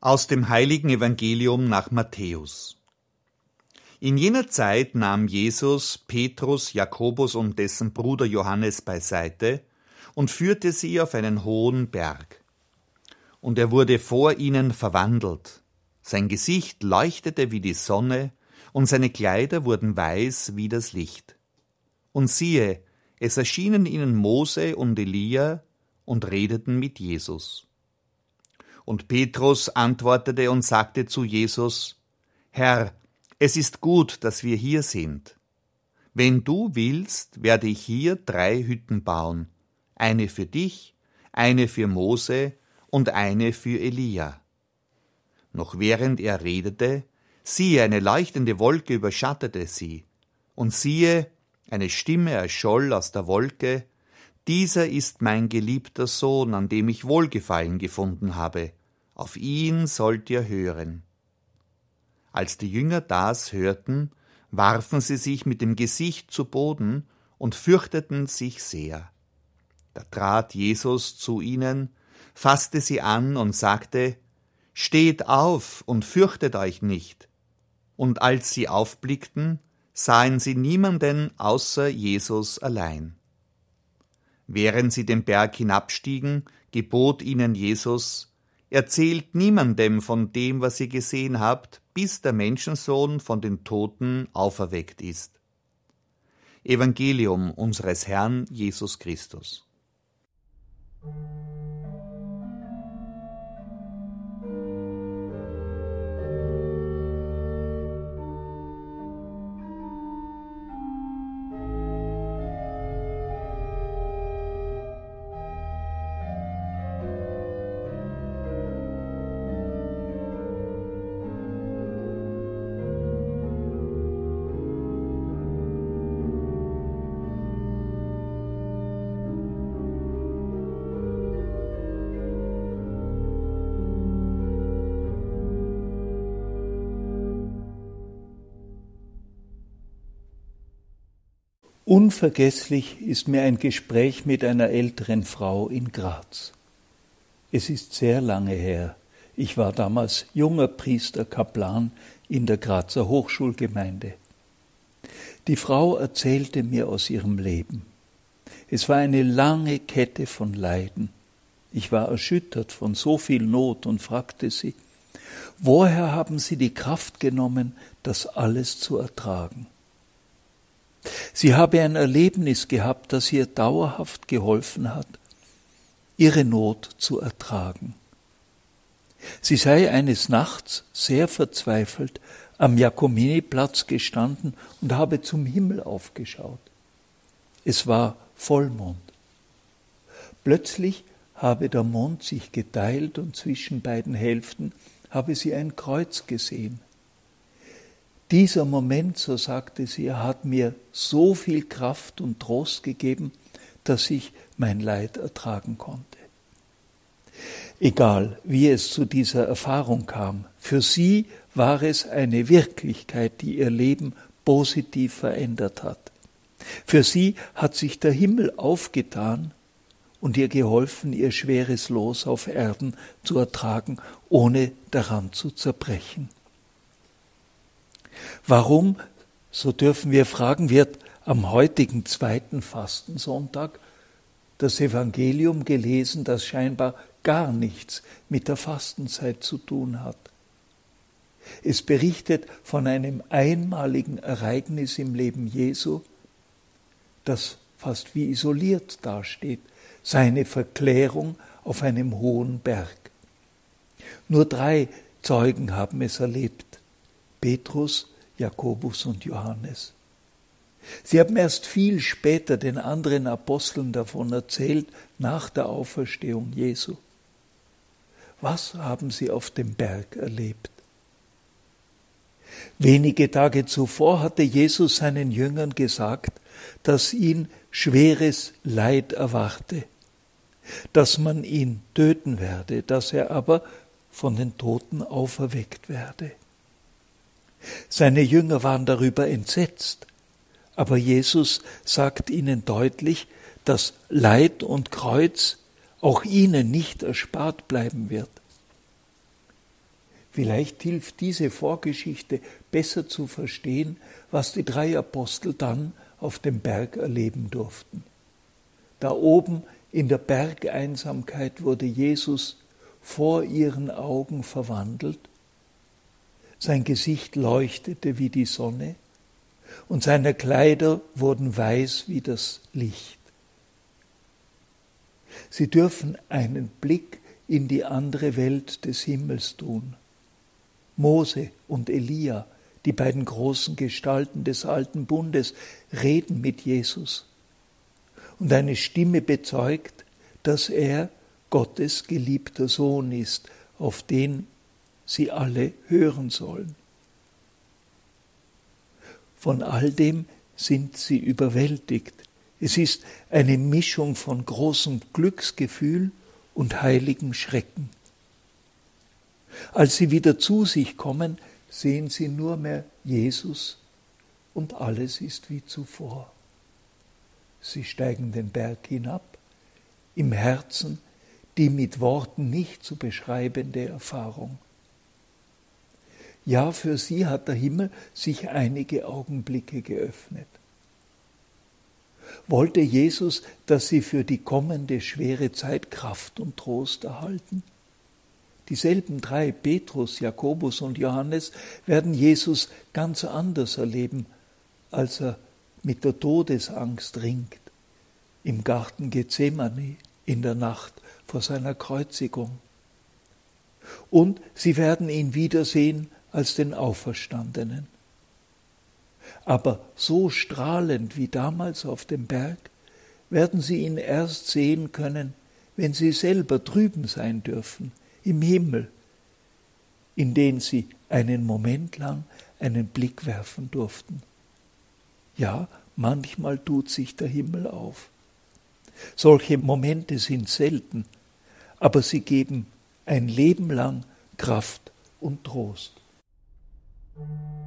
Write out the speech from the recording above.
Aus dem heiligen Evangelium nach Matthäus. In jener Zeit nahm Jesus Petrus, Jakobus und dessen Bruder Johannes beiseite und führte sie auf einen hohen Berg. Und er wurde vor ihnen verwandelt. Sein Gesicht leuchtete wie die Sonne, und seine Kleider wurden weiß wie das Licht. Und siehe, es erschienen ihnen Mose und Elia und redeten mit Jesus. Und Petrus antwortete und sagte zu Jesus, Herr, es ist gut, dass wir hier sind. Wenn du willst, werde ich hier drei Hütten bauen, eine für dich, eine für Mose und eine für Elia. Noch während er redete, siehe, eine leuchtende Wolke überschattete sie, und siehe, eine Stimme erscholl aus der Wolke, dieser ist mein geliebter Sohn, an dem ich Wohlgefallen gefunden habe, auf ihn sollt ihr hören. Als die Jünger das hörten, warfen sie sich mit dem Gesicht zu Boden und fürchteten sich sehr. Da trat Jesus zu ihnen, fasste sie an und sagte, Steht auf und fürchtet euch nicht. Und als sie aufblickten, sahen sie niemanden außer Jesus allein. Während sie den Berg hinabstiegen, gebot ihnen Jesus, Erzählt niemandem von dem, was ihr gesehen habt, bis der Menschensohn von den Toten auferweckt ist. Evangelium unseres Herrn Jesus Christus. Unvergesslich ist mir ein Gespräch mit einer älteren Frau in Graz. Es ist sehr lange her. Ich war damals junger Priester Kaplan in der Grazer Hochschulgemeinde. Die Frau erzählte mir aus ihrem Leben. Es war eine lange Kette von Leiden. Ich war erschüttert von so viel Not und fragte sie, woher haben Sie die Kraft genommen, das alles zu ertragen? Sie habe ein Erlebnis gehabt, das ihr dauerhaft geholfen hat, ihre Not zu ertragen. Sie sei eines Nachts sehr verzweifelt am Jakominiplatz gestanden und habe zum Himmel aufgeschaut. Es war Vollmond. Plötzlich habe der Mond sich geteilt und zwischen beiden Hälften habe sie ein Kreuz gesehen. Dieser Moment, so sagte sie, hat mir so viel Kraft und Trost gegeben, dass ich mein Leid ertragen konnte. Egal, wie es zu dieser Erfahrung kam, für sie war es eine Wirklichkeit, die ihr Leben positiv verändert hat. Für sie hat sich der Himmel aufgetan und ihr geholfen, ihr schweres Los auf Erden zu ertragen, ohne daran zu zerbrechen. Warum, so dürfen wir fragen, wird am heutigen zweiten Fastensonntag das Evangelium gelesen, das scheinbar gar nichts mit der Fastenzeit zu tun hat. Es berichtet von einem einmaligen Ereignis im Leben Jesu, das fast wie isoliert dasteht, seine Verklärung auf einem hohen Berg. Nur drei Zeugen haben es erlebt. Petrus, Jakobus und Johannes. Sie haben erst viel später den anderen Aposteln davon erzählt, nach der Auferstehung Jesu. Was haben sie auf dem Berg erlebt? Wenige Tage zuvor hatte Jesus seinen Jüngern gesagt, dass ihn schweres Leid erwarte, dass man ihn töten werde, dass er aber von den Toten auferweckt werde. Seine Jünger waren darüber entsetzt, aber Jesus sagt ihnen deutlich, dass Leid und Kreuz auch ihnen nicht erspart bleiben wird. Vielleicht hilft diese Vorgeschichte besser zu verstehen, was die drei Apostel dann auf dem Berg erleben durften. Da oben in der Bergeinsamkeit wurde Jesus vor ihren Augen verwandelt, sein Gesicht leuchtete wie die Sonne und seine Kleider wurden weiß wie das Licht. Sie dürfen einen Blick in die andere Welt des Himmels tun. Mose und Elia, die beiden großen Gestalten des alten Bundes, reden mit Jesus. Und eine Stimme bezeugt, dass er Gottes geliebter Sohn ist, auf den sie alle hören sollen. Von all dem sind sie überwältigt. Es ist eine Mischung von großem Glücksgefühl und heiligem Schrecken. Als sie wieder zu sich kommen, sehen sie nur mehr Jesus und alles ist wie zuvor. Sie steigen den Berg hinab, im Herzen die mit Worten nicht zu beschreibende Erfahrung. Ja, für sie hat der Himmel sich einige Augenblicke geöffnet. Wollte Jesus, dass sie für die kommende schwere Zeit Kraft und Trost erhalten? Dieselben drei, Petrus, Jakobus und Johannes, werden Jesus ganz anders erleben, als er mit der Todesangst ringt, im Garten Gethsemane in der Nacht vor seiner Kreuzigung. Und sie werden ihn wiedersehen als den Auferstandenen. Aber so strahlend wie damals auf dem Berg werden sie ihn erst sehen können, wenn sie selber drüben sein dürfen, im Himmel, in den sie einen Moment lang einen Blick werfen durften. Ja, manchmal tut sich der Himmel auf. Solche Momente sind selten, aber sie geben ein Leben lang Kraft und Trost. Thank you.